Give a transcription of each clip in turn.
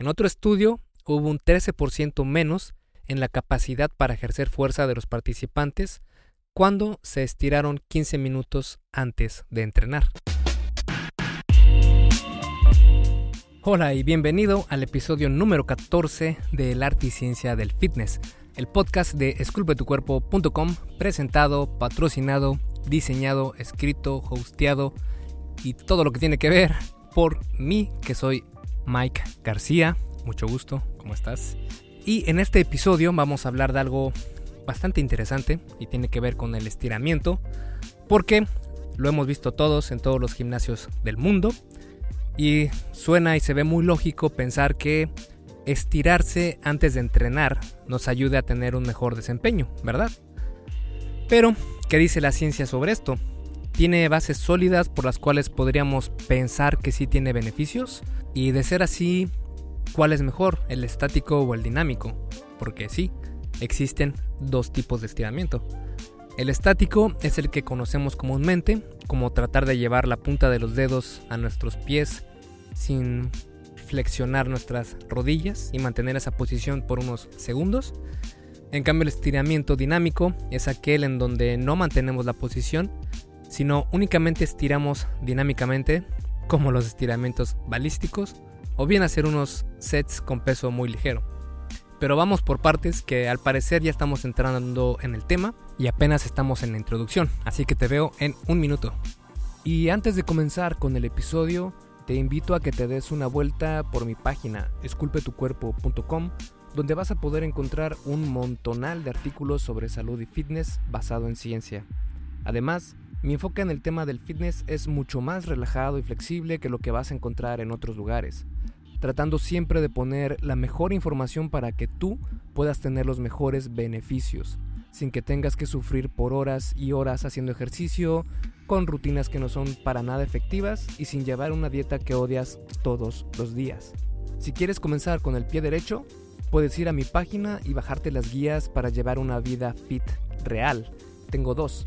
En otro estudio hubo un 13% menos en la capacidad para ejercer fuerza de los participantes cuando se estiraron 15 minutos antes de entrenar. Hola y bienvenido al episodio número 14 de El arte y ciencia del fitness, el podcast de esculpetucuerpo.com, presentado, patrocinado, diseñado, escrito, hosteado y todo lo que tiene que ver por mí, que soy Mike García. Mucho gusto, ¿cómo estás? Y en este episodio vamos a hablar de algo bastante interesante y tiene que ver con el estiramiento, porque lo hemos visto todos en todos los gimnasios del mundo y suena y se ve muy lógico pensar que estirarse antes de entrenar nos ayude a tener un mejor desempeño, ¿verdad? Pero, ¿qué dice la ciencia sobre esto? ¿Tiene bases sólidas por las cuales podríamos pensar que sí tiene beneficios? Y de ser así, ¿cuál es mejor, el estático o el dinámico? Porque sí, existen dos tipos de estiramiento. El estático es el que conocemos comúnmente, como tratar de llevar la punta de los dedos a nuestros pies sin flexionar nuestras rodillas y mantener esa posición por unos segundos. En cambio el estiramiento dinámico es aquel en donde no mantenemos la posición, sino únicamente estiramos dinámicamente, como los estiramientos balísticos, o bien hacer unos sets con peso muy ligero. Pero vamos por partes que al parecer ya estamos entrando en el tema y apenas estamos en la introducción, así que te veo en un minuto. Y antes de comenzar con el episodio, te invito a que te des una vuelta por mi página esculpetucuerpo.com donde vas a poder encontrar un montonal de artículos sobre salud y fitness basado en ciencia. Además, mi enfoque en el tema del fitness es mucho más relajado y flexible que lo que vas a encontrar en otros lugares, tratando siempre de poner la mejor información para que tú puedas tener los mejores beneficios, sin que tengas que sufrir por horas y horas haciendo ejercicio, con rutinas que no son para nada efectivas y sin llevar una dieta que odias todos los días. Si quieres comenzar con el pie derecho, puedes ir a mi página y bajarte las guías para llevar una vida fit real. Tengo dos,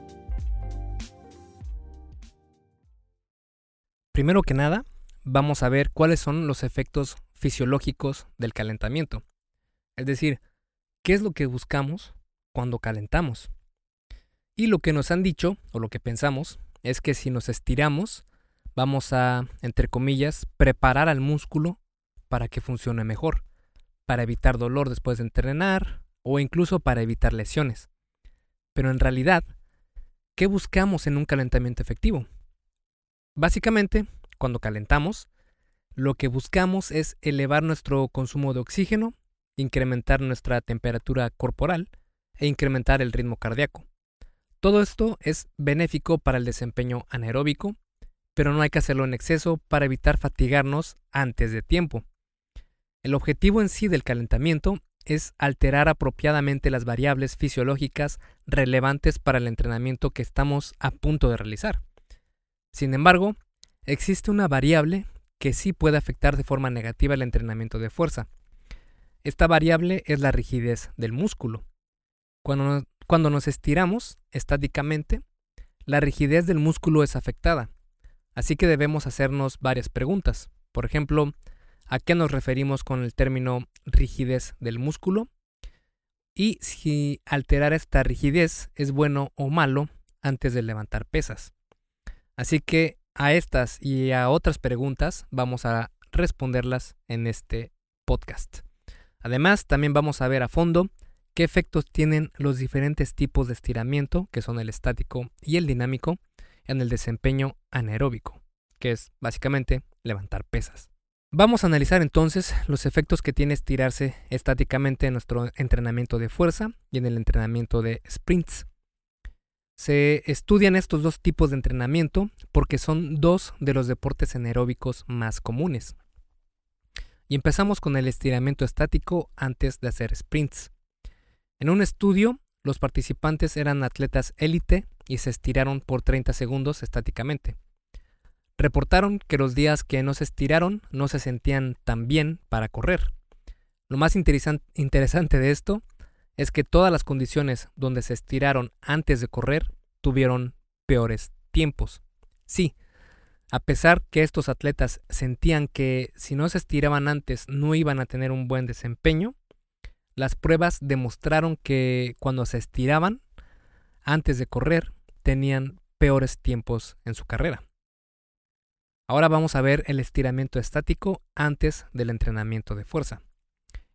Primero que nada, vamos a ver cuáles son los efectos fisiológicos del calentamiento. Es decir, qué es lo que buscamos cuando calentamos. Y lo que nos han dicho, o lo que pensamos, es que si nos estiramos, vamos a, entre comillas, preparar al músculo para que funcione mejor, para evitar dolor después de entrenar o incluso para evitar lesiones. Pero en realidad, ¿qué buscamos en un calentamiento efectivo? Básicamente, cuando calentamos, lo que buscamos es elevar nuestro consumo de oxígeno incrementar nuestra temperatura corporal e incrementar el ritmo cardíaco. Todo esto es benéfico para el desempeño anaeróbico, pero no hay que hacerlo en exceso para evitar fatigarnos antes de tiempo. El objetivo en sí del calentamiento es alterar apropiadamente las variables fisiológicas relevantes para el entrenamiento que estamos a punto de realizar. Sin embargo, existe una variable que sí puede afectar de forma negativa el entrenamiento de fuerza, esta variable es la rigidez del músculo. Cuando, cuando nos estiramos estáticamente, la rigidez del músculo es afectada, así que debemos hacernos varias preguntas. Por ejemplo, ¿a qué nos referimos con el término rigidez del músculo? Y si alterar esta rigidez es bueno o malo antes de levantar pesas. Así que a estas y a otras preguntas vamos a responderlas en este podcast. Además, también vamos a ver a fondo qué efectos tienen los diferentes tipos de estiramiento, que son el estático y el dinámico, en el desempeño anaeróbico, que es básicamente levantar pesas. Vamos a analizar entonces los efectos que tiene estirarse estáticamente en nuestro entrenamiento de fuerza y en el entrenamiento de sprints. Se estudian estos dos tipos de entrenamiento porque son dos de los deportes anaeróbicos más comunes. Y empezamos con el estiramiento estático antes de hacer sprints. En un estudio, los participantes eran atletas élite y se estiraron por 30 segundos estáticamente. Reportaron que los días que no se estiraron no se sentían tan bien para correr. Lo más interesante de esto es que todas las condiciones donde se estiraron antes de correr tuvieron peores tiempos. Sí, a pesar que estos atletas sentían que si no se estiraban antes no iban a tener un buen desempeño, las pruebas demostraron que cuando se estiraban antes de correr tenían peores tiempos en su carrera. Ahora vamos a ver el estiramiento estático antes del entrenamiento de fuerza.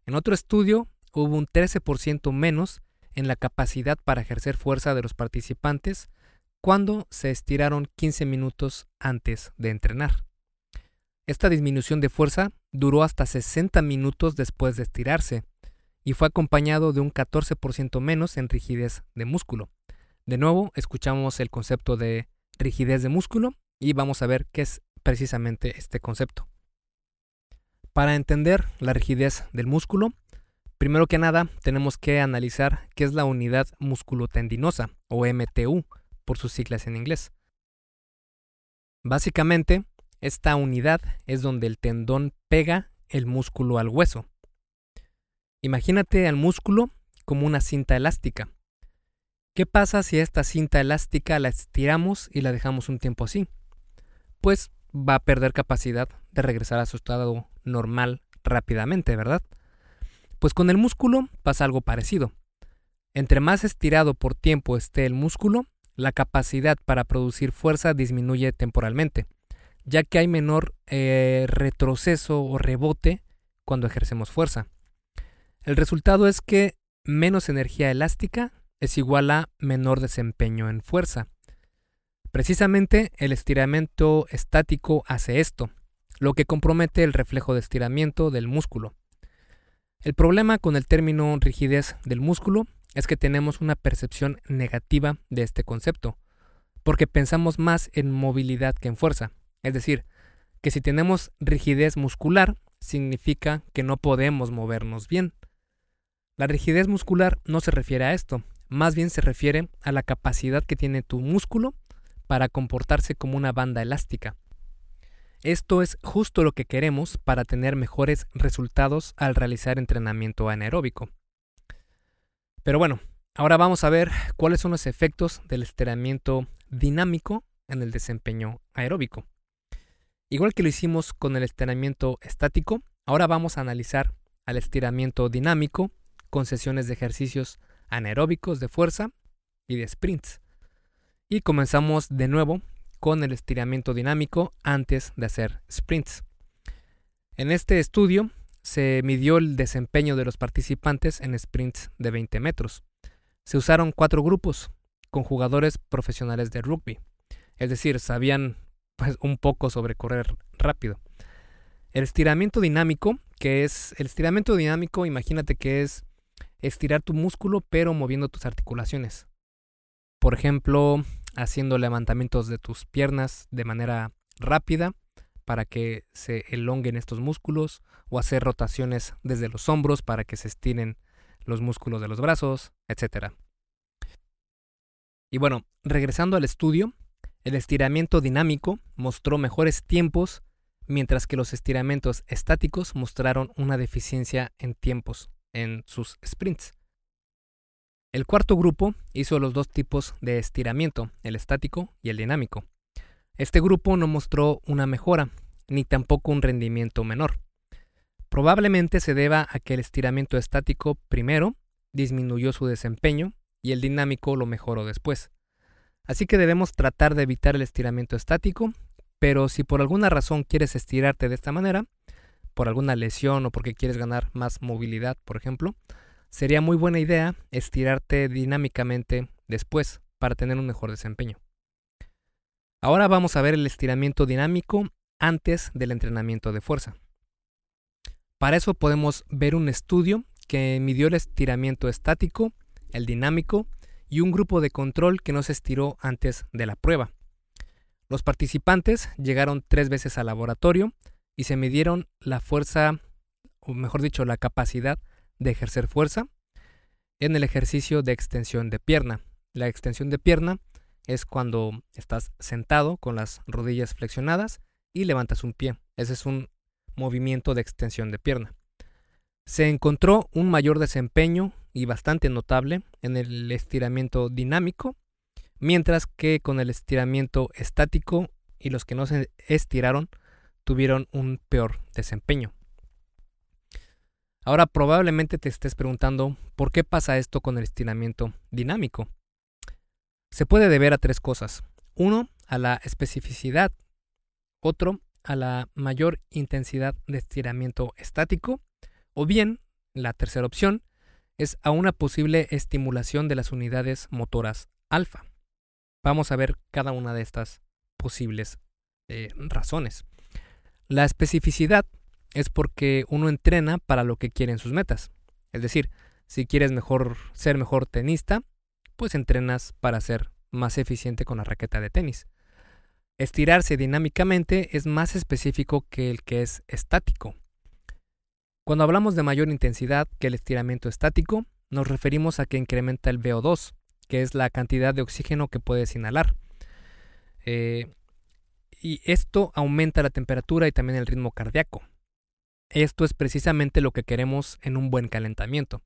En otro estudio hubo un 13% menos en la capacidad para ejercer fuerza de los participantes cuando se estiraron 15 minutos antes de entrenar. Esta disminución de fuerza duró hasta 60 minutos después de estirarse y fue acompañado de un 14% menos en rigidez de músculo. De nuevo, escuchamos el concepto de rigidez de músculo y vamos a ver qué es precisamente este concepto. Para entender la rigidez del músculo, primero que nada tenemos que analizar qué es la unidad musculotendinosa o MTU por sus siglas en inglés. Básicamente, esta unidad es donde el tendón pega el músculo al hueso. Imagínate al músculo como una cinta elástica. ¿Qué pasa si esta cinta elástica la estiramos y la dejamos un tiempo así? Pues va a perder capacidad de regresar a su estado normal rápidamente, ¿verdad? Pues con el músculo pasa algo parecido. Entre más estirado por tiempo esté el músculo, la capacidad para producir fuerza disminuye temporalmente, ya que hay menor eh, retroceso o rebote cuando ejercemos fuerza. El resultado es que menos energía elástica es igual a menor desempeño en fuerza. Precisamente el estiramiento estático hace esto, lo que compromete el reflejo de estiramiento del músculo. El problema con el término rigidez del músculo es que tenemos una percepción negativa de este concepto, porque pensamos más en movilidad que en fuerza. Es decir, que si tenemos rigidez muscular, significa que no podemos movernos bien. La rigidez muscular no se refiere a esto, más bien se refiere a la capacidad que tiene tu músculo para comportarse como una banda elástica. Esto es justo lo que queremos para tener mejores resultados al realizar entrenamiento anaeróbico. Pero bueno, ahora vamos a ver cuáles son los efectos del estiramiento dinámico en el desempeño aeróbico. Igual que lo hicimos con el estiramiento estático, ahora vamos a analizar al estiramiento dinámico con sesiones de ejercicios anaeróbicos de fuerza y de sprints. Y comenzamos de nuevo con el estiramiento dinámico antes de hacer sprints. En este estudio se midió el desempeño de los participantes en sprints de 20 metros. Se usaron cuatro grupos con jugadores profesionales de rugby, es decir, sabían pues, un poco sobre correr rápido. El estiramiento dinámico, que es el estiramiento dinámico, imagínate que es estirar tu músculo pero moviendo tus articulaciones. Por ejemplo, haciendo levantamientos de tus piernas de manera rápida para que se elonguen estos músculos o hacer rotaciones desde los hombros para que se estiren los músculos de los brazos, etc. Y bueno, regresando al estudio, el estiramiento dinámico mostró mejores tiempos mientras que los estiramientos estáticos mostraron una deficiencia en tiempos en sus sprints. El cuarto grupo hizo los dos tipos de estiramiento, el estático y el dinámico. Este grupo no mostró una mejora, ni tampoco un rendimiento menor. Probablemente se deba a que el estiramiento estático primero disminuyó su desempeño y el dinámico lo mejoró después. Así que debemos tratar de evitar el estiramiento estático, pero si por alguna razón quieres estirarte de esta manera, por alguna lesión o porque quieres ganar más movilidad, por ejemplo, sería muy buena idea estirarte dinámicamente después para tener un mejor desempeño. Ahora vamos a ver el estiramiento dinámico antes del entrenamiento de fuerza. Para eso podemos ver un estudio que midió el estiramiento estático, el dinámico y un grupo de control que no se estiró antes de la prueba. Los participantes llegaron tres veces al laboratorio y se midieron la fuerza, o mejor dicho, la capacidad de ejercer fuerza. en el ejercicio de extensión de pierna. La extensión de pierna es cuando estás sentado con las rodillas flexionadas y levantas un pie. Ese es un movimiento de extensión de pierna. Se encontró un mayor desempeño y bastante notable en el estiramiento dinámico, mientras que con el estiramiento estático y los que no se estiraron tuvieron un peor desempeño. Ahora probablemente te estés preguntando por qué pasa esto con el estiramiento dinámico. Se puede deber a tres cosas. Uno, a la especificidad. Otro, a la mayor intensidad de estiramiento estático. O bien, la tercera opción, es a una posible estimulación de las unidades motoras alfa. Vamos a ver cada una de estas posibles eh, razones. La especificidad es porque uno entrena para lo que quieren sus metas. Es decir, si quieres ser mejor tenista, pues entrenas para ser más eficiente con la raqueta de tenis. Estirarse dinámicamente es más específico que el que es estático. Cuando hablamos de mayor intensidad que el estiramiento estático, nos referimos a que incrementa el VO2, que es la cantidad de oxígeno que puedes inhalar. Eh, y esto aumenta la temperatura y también el ritmo cardíaco. Esto es precisamente lo que queremos en un buen calentamiento.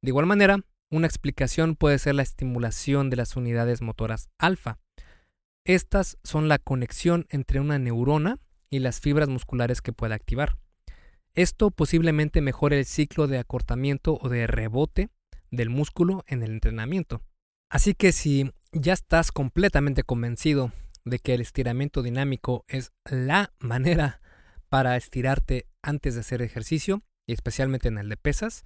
De igual manera, una explicación puede ser la estimulación de las unidades motoras alfa. Estas son la conexión entre una neurona y las fibras musculares que puede activar. Esto posiblemente mejore el ciclo de acortamiento o de rebote del músculo en el entrenamiento. Así que si ya estás completamente convencido de que el estiramiento dinámico es la manera para estirarte antes de hacer ejercicio, y especialmente en el de pesas,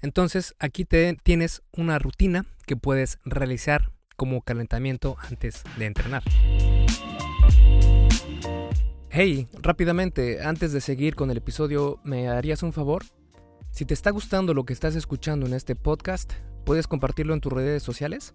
entonces aquí te, tienes una rutina que puedes realizar como calentamiento antes de entrenar. Hey, rápidamente, antes de seguir con el episodio, ¿me harías un favor? Si te está gustando lo que estás escuchando en este podcast, ¿puedes compartirlo en tus redes sociales?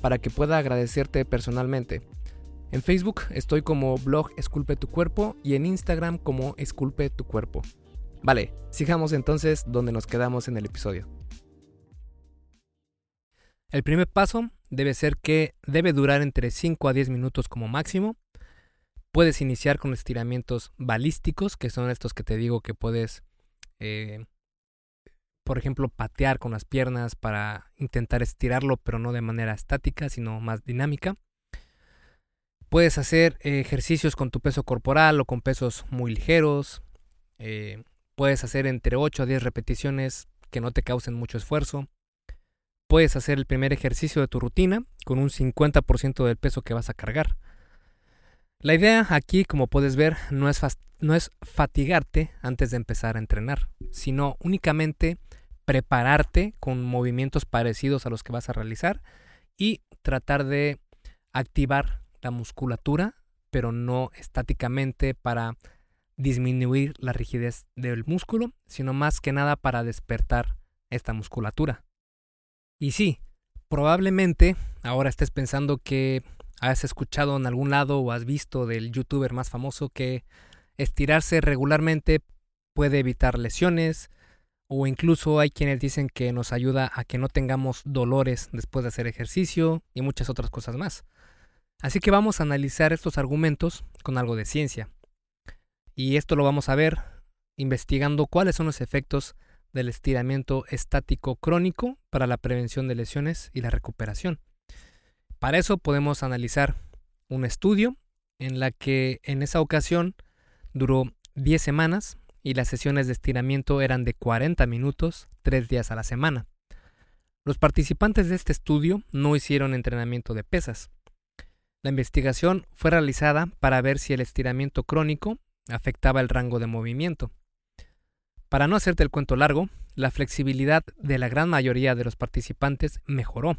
para que pueda agradecerte personalmente. En Facebook estoy como blog Esculpe tu cuerpo y en Instagram como Esculpe tu cuerpo. Vale, sigamos entonces donde nos quedamos en el episodio. El primer paso debe ser que debe durar entre 5 a 10 minutos como máximo. Puedes iniciar con estiramientos balísticos, que son estos que te digo que puedes eh, por ejemplo, patear con las piernas para intentar estirarlo, pero no de manera estática, sino más dinámica. Puedes hacer ejercicios con tu peso corporal o con pesos muy ligeros. Eh, puedes hacer entre 8 a 10 repeticiones que no te causen mucho esfuerzo. Puedes hacer el primer ejercicio de tu rutina con un 50% del peso que vas a cargar. La idea aquí, como puedes ver, no es, no es fatigarte antes de empezar a entrenar, sino únicamente prepararte con movimientos parecidos a los que vas a realizar y tratar de activar la musculatura, pero no estáticamente para disminuir la rigidez del músculo, sino más que nada para despertar esta musculatura. Y sí, probablemente ahora estés pensando que has escuchado en algún lado o has visto del youtuber más famoso que estirarse regularmente puede evitar lesiones, o incluso hay quienes dicen que nos ayuda a que no tengamos dolores después de hacer ejercicio y muchas otras cosas más. Así que vamos a analizar estos argumentos con algo de ciencia. Y esto lo vamos a ver investigando cuáles son los efectos del estiramiento estático crónico para la prevención de lesiones y la recuperación. Para eso podemos analizar un estudio en la que en esa ocasión duró 10 semanas y las sesiones de estiramiento eran de 40 minutos, tres días a la semana. Los participantes de este estudio no hicieron entrenamiento de pesas. La investigación fue realizada para ver si el estiramiento crónico afectaba el rango de movimiento. Para no hacerte el cuento largo, la flexibilidad de la gran mayoría de los participantes mejoró.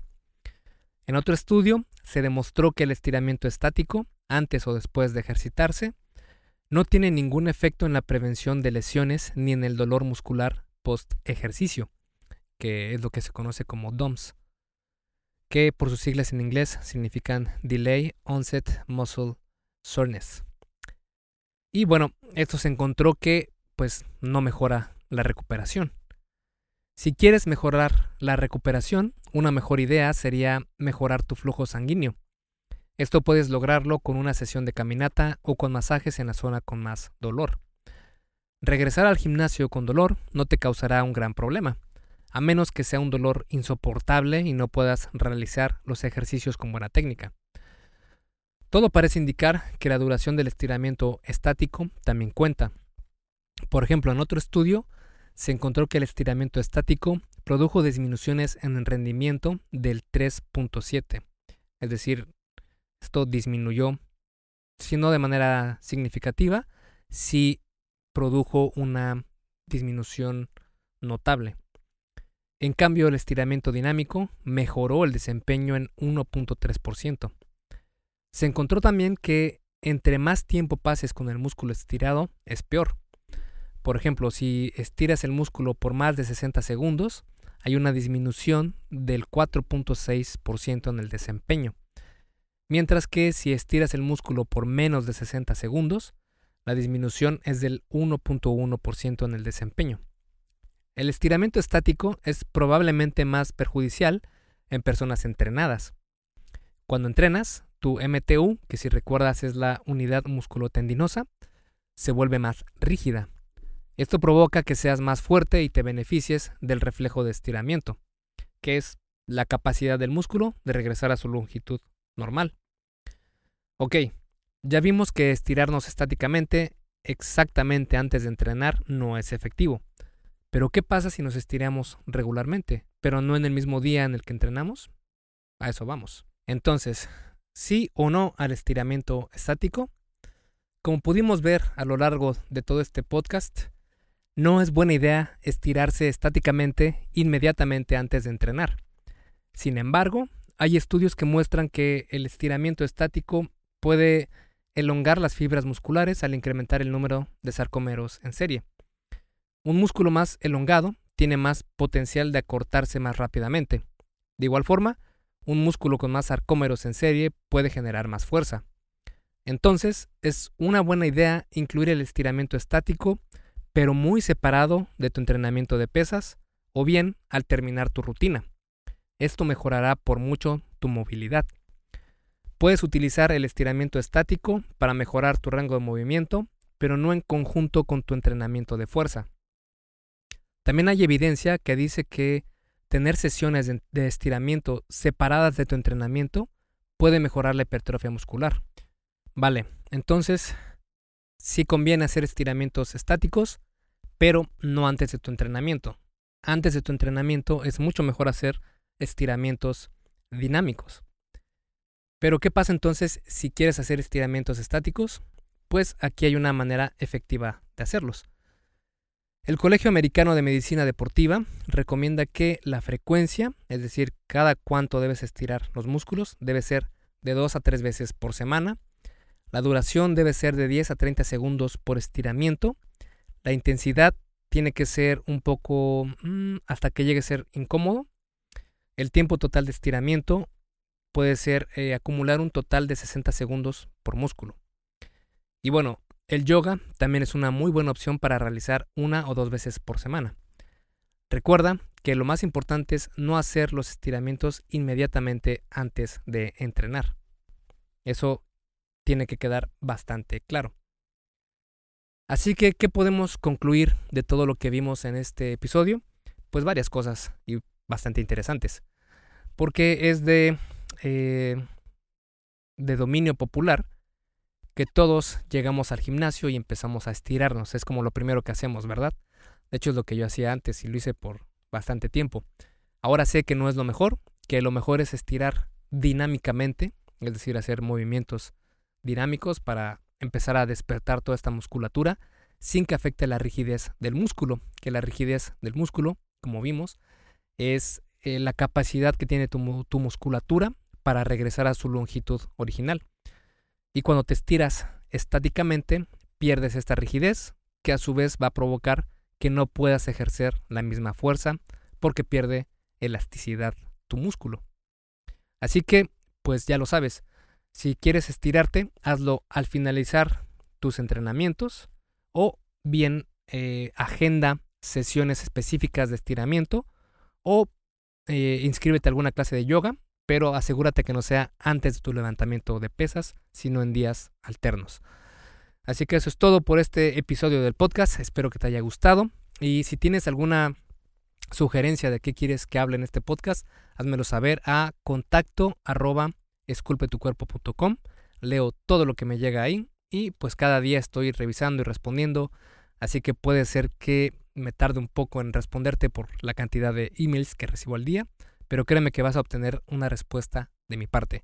En otro estudio se demostró que el estiramiento estático, antes o después de ejercitarse, no tiene ningún efecto en la prevención de lesiones ni en el dolor muscular post ejercicio, que es lo que se conoce como DOMS, que por sus siglas en inglés significan Delay Onset Muscle Soreness. Y bueno, esto se encontró que pues no mejora la recuperación. Si quieres mejorar la recuperación, una mejor idea sería mejorar tu flujo sanguíneo. Esto puedes lograrlo con una sesión de caminata o con masajes en la zona con más dolor. Regresar al gimnasio con dolor no te causará un gran problema, a menos que sea un dolor insoportable y no puedas realizar los ejercicios con buena técnica. Todo parece indicar que la duración del estiramiento estático también cuenta. Por ejemplo, en otro estudio se encontró que el estiramiento estático produjo disminuciones en el rendimiento del 3.7. Es decir, esto disminuyó, si no de manera significativa, sí produjo una disminución notable. En cambio, el estiramiento dinámico mejoró el desempeño en 1.3%. Se encontró también que entre más tiempo pases con el músculo estirado, es peor. Por ejemplo, si estiras el músculo por más de 60 segundos, hay una disminución del 4.6% en el desempeño. Mientras que si estiras el músculo por menos de 60 segundos, la disminución es del 1.1% en el desempeño. El estiramiento estático es probablemente más perjudicial en personas entrenadas. Cuando entrenas, tu MTU, que si recuerdas es la unidad musculotendinosa, se vuelve más rígida. Esto provoca que seas más fuerte y te beneficies del reflejo de estiramiento, que es la capacidad del músculo de regresar a su longitud normal. Ok, ya vimos que estirarnos estáticamente exactamente antes de entrenar no es efectivo. Pero ¿qué pasa si nos estiramos regularmente, pero no en el mismo día en el que entrenamos? A eso vamos. Entonces, sí o no al estiramiento estático. Como pudimos ver a lo largo de todo este podcast, no es buena idea estirarse estáticamente inmediatamente antes de entrenar. Sin embargo, hay estudios que muestran que el estiramiento estático puede elongar las fibras musculares al incrementar el número de sarcómeros en serie. Un músculo más elongado tiene más potencial de acortarse más rápidamente. De igual forma, un músculo con más sarcómeros en serie puede generar más fuerza. Entonces, es una buena idea incluir el estiramiento estático, pero muy separado de tu entrenamiento de pesas, o bien al terminar tu rutina. Esto mejorará por mucho tu movilidad. Puedes utilizar el estiramiento estático para mejorar tu rango de movimiento, pero no en conjunto con tu entrenamiento de fuerza. También hay evidencia que dice que tener sesiones de estiramiento separadas de tu entrenamiento puede mejorar la hipertrofia muscular. Vale, entonces sí conviene hacer estiramientos estáticos, pero no antes de tu entrenamiento. Antes de tu entrenamiento es mucho mejor hacer estiramientos dinámicos. Pero ¿qué pasa entonces si quieres hacer estiramientos estáticos? Pues aquí hay una manera efectiva de hacerlos. El Colegio Americano de Medicina Deportiva recomienda que la frecuencia, es decir, cada cuánto debes estirar los músculos, debe ser de 2 a 3 veces por semana. La duración debe ser de 10 a 30 segundos por estiramiento. La intensidad tiene que ser un poco mm, hasta que llegue a ser incómodo. El tiempo total de estiramiento puede ser eh, acumular un total de 60 segundos por músculo. Y bueno, el yoga también es una muy buena opción para realizar una o dos veces por semana. Recuerda que lo más importante es no hacer los estiramientos inmediatamente antes de entrenar. Eso tiene que quedar bastante claro. Así que, ¿qué podemos concluir de todo lo que vimos en este episodio? Pues varias cosas y bastante interesantes. Porque es de, eh, de dominio popular que todos llegamos al gimnasio y empezamos a estirarnos. Es como lo primero que hacemos, ¿verdad? De hecho es lo que yo hacía antes y lo hice por bastante tiempo. Ahora sé que no es lo mejor, que lo mejor es estirar dinámicamente, es decir, hacer movimientos dinámicos para empezar a despertar toda esta musculatura sin que afecte la rigidez del músculo, que la rigidez del músculo, como vimos, es eh, la capacidad que tiene tu, tu musculatura para regresar a su longitud original. Y cuando te estiras estáticamente, pierdes esta rigidez, que a su vez va a provocar que no puedas ejercer la misma fuerza porque pierde elasticidad tu músculo. Así que, pues ya lo sabes, si quieres estirarte, hazlo al finalizar tus entrenamientos o bien eh, agenda sesiones específicas de estiramiento o eh, inscríbete a alguna clase de yoga, pero asegúrate que no sea antes de tu levantamiento de pesas, sino en días alternos. Así que eso es todo por este episodio del podcast. Espero que te haya gustado. Y si tienes alguna sugerencia de qué quieres que hable en este podcast, házmelo saber a contacto arroba. Leo todo lo que me llega ahí y pues cada día estoy revisando y respondiendo. Así que puede ser que me tarde un poco en responderte por la cantidad de emails que recibo al día, pero créeme que vas a obtener una respuesta de mi parte.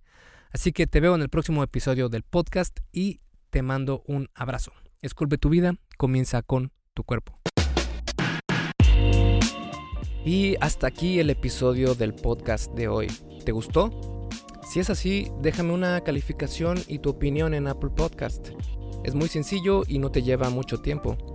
Así que te veo en el próximo episodio del podcast y te mando un abrazo. Esculpe tu vida, comienza con tu cuerpo. Y hasta aquí el episodio del podcast de hoy. ¿Te gustó? Si es así, déjame una calificación y tu opinión en Apple Podcast. Es muy sencillo y no te lleva mucho tiempo.